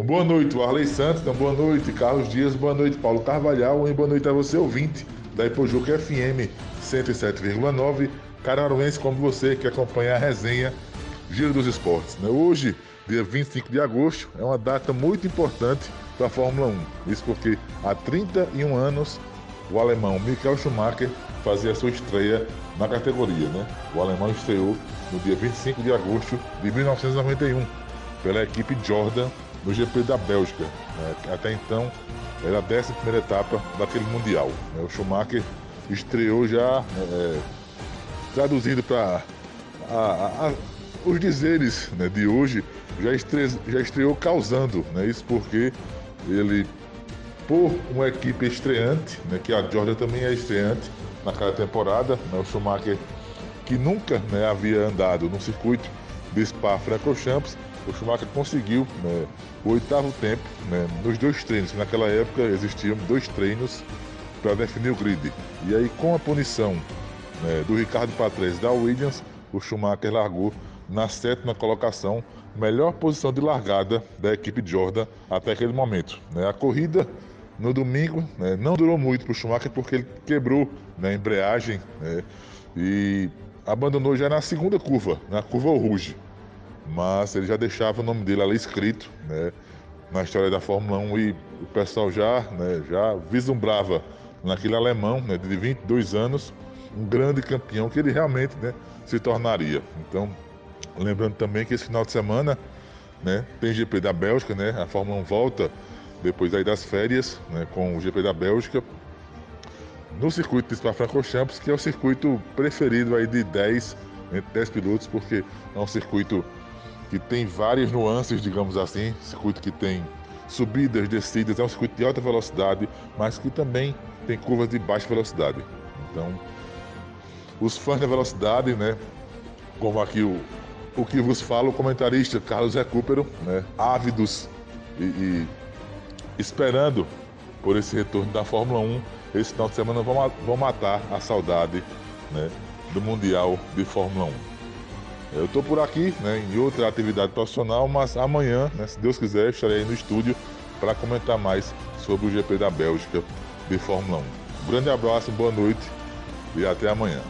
Um boa noite, Arley Santos, uma boa noite, Carlos Dias, boa noite, Paulo Carvalhal, boa noite a você, ouvinte da Ipojuca FM 107,9, cararuense como você que acompanha a resenha Giro dos Esportes. Né? Hoje, dia 25 de agosto, é uma data muito importante para a Fórmula 1. Isso porque há 31 anos o alemão Michael Schumacher fazia sua estreia na categoria. Né? O alemão estreou no dia 25 de agosto de 1991 pela equipe Jordan no GP da Bélgica. Né? Até então era a 11 etapa daquele Mundial. Né? O Schumacher estreou já, é, traduzindo para os dizeres né, de hoje, já, estre, já estreou causando. Né? Isso porque ele, por uma equipe estreante, né, que a Georgia também é estreante naquela temporada, né, o Schumacher que nunca né, havia andado no circuito de Spa-Francorchamps, o Schumacher conseguiu né, o oitavo tempo né, nos dois treinos. Naquela época existiam dois treinos para definir o grid. E aí, com a punição né, do Ricardo Patrese da Williams, o Schumacher largou na sétima colocação, melhor posição de largada da equipe Jordan até aquele momento. Né? A corrida no domingo né, não durou muito para o Schumacher porque ele quebrou né, a embreagem e abandonou já na segunda curva, na curva Rouge. Mas ele já deixava o nome dele ali escrito né, na história da Fórmula 1 e o pessoal já, né, já vislumbrava naquele alemão né, de 22 anos um grande campeão que ele realmente né, se tornaria. Então, Lembrando também que esse final de semana né, tem GP da Bélgica, né? A Fórmula 1 volta depois aí das férias, né, com o GP da Bélgica no circuito de Spa-Francorchamps, que é o circuito preferido aí de 10, entre 10 pilotos, porque é um circuito que tem várias nuances, digamos assim, circuito que tem subidas, descidas, é um circuito de alta velocidade, mas que também tem curvas de baixa velocidade. Então, os fãs da velocidade, né, como aqui o, o que vos fala o comentarista Carlos Recupero, né, ávidos e, e, esperando por esse retorno da Fórmula 1. Esse final de semana vão, vão matar a saudade né, do Mundial de Fórmula 1. Eu estou por aqui né, em outra atividade profissional, mas amanhã, né, se Deus quiser, estarei aí no estúdio para comentar mais sobre o GP da Bélgica de Fórmula 1. Um grande abraço, boa noite e até amanhã.